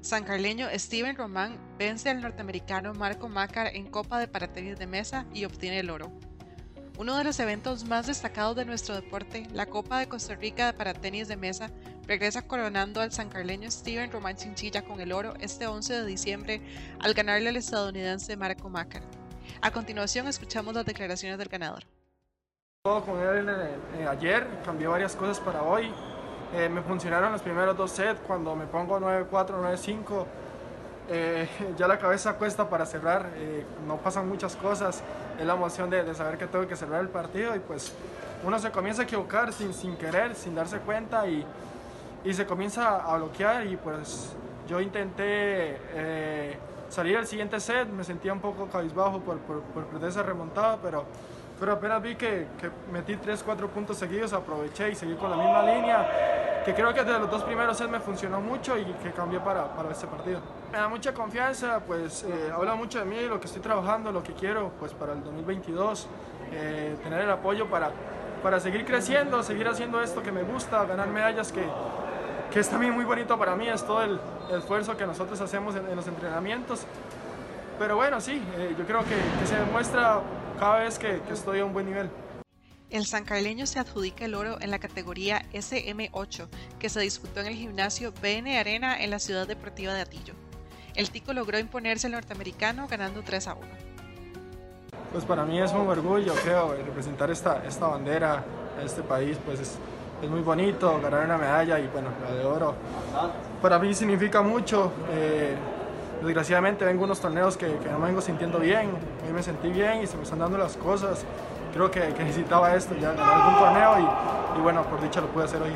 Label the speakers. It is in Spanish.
Speaker 1: sancarleño Steven Román vence al norteamericano Marco Macar en Copa de Paratenis de Mesa y obtiene el oro. Uno de los eventos más destacados de nuestro deporte, la Copa de Costa Rica de Paratenis de Mesa, regresa coronando al sancarleño Steven Román Chinchilla con el oro este 11 de diciembre al ganarle al estadounidense Marco Macar. A continuación escuchamos las declaraciones del ganador.
Speaker 2: Con él eh, ayer, cambié varias cosas para hoy. Eh, me funcionaron los primeros dos sets, cuando me pongo 9-4, 9-5, eh, ya la cabeza cuesta para cerrar, eh, no pasan muchas cosas, es la emoción de, saber que tengo que cerrar el partido y pues uno se comienza a equivocar sin, sin querer, sin darse cuenta y, y se comienza a bloquear y pues yo intenté salir al siguiente set, me sentía un poco cabizbajo por, por, por perder esa remontada, pero pero apenas vi que, que metí 3-4 puntos seguidos, aproveché y seguí con la misma línea, que creo que desde los dos primeros sets me funcionó mucho y que cambié para, para este partido. Me da mucha confianza, pues eh, habla mucho de mí, lo que estoy trabajando, lo que quiero pues para el 2022, eh, tener el apoyo para, para seguir creciendo, seguir haciendo esto que me gusta, ganar medallas que, es también muy bonito para mí, es todo el, esfuerzo que nosotros hacemos en, los entrenamientos. Pero bueno, sí, eh, yo creo que, se demuestra cada vez que, estoy a un buen nivel.
Speaker 1: El sancarleño se adjudica el oro en la categoría SM8, que se disputó en el gimnasio BN Arena en la ciudad deportiva de Atillo. El tico logró imponerse al norteamericano ganando 3 a 1.
Speaker 2: Pues para mí es un orgullo, creo, representar esta, esta bandera a este país, pues es, es muy bonito, ganar una medalla y bueno, la de oro. Para mí significa mucho. Eh, desgraciadamente vengo unos torneos que, que, no me vengo sintiendo bien, hoy me sentí bien y se me están dando las cosas, creo que, necesitaba esto, ya algún torneo y, y bueno, por dicha lo pude hacer hoy.